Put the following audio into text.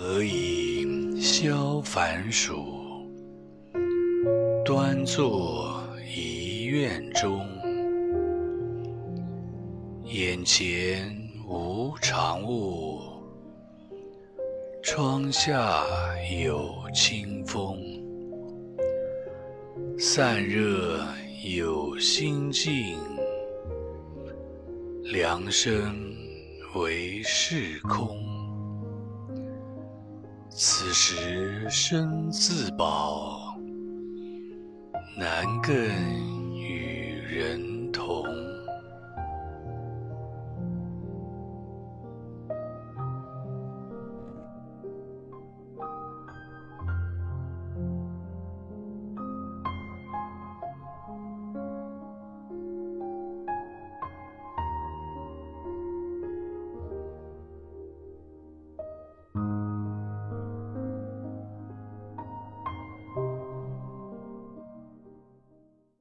何以消烦暑？端坐一院中，眼前无长物，窗下有清风。散热有心境，凉生为是空。此时身自保，难更与人同。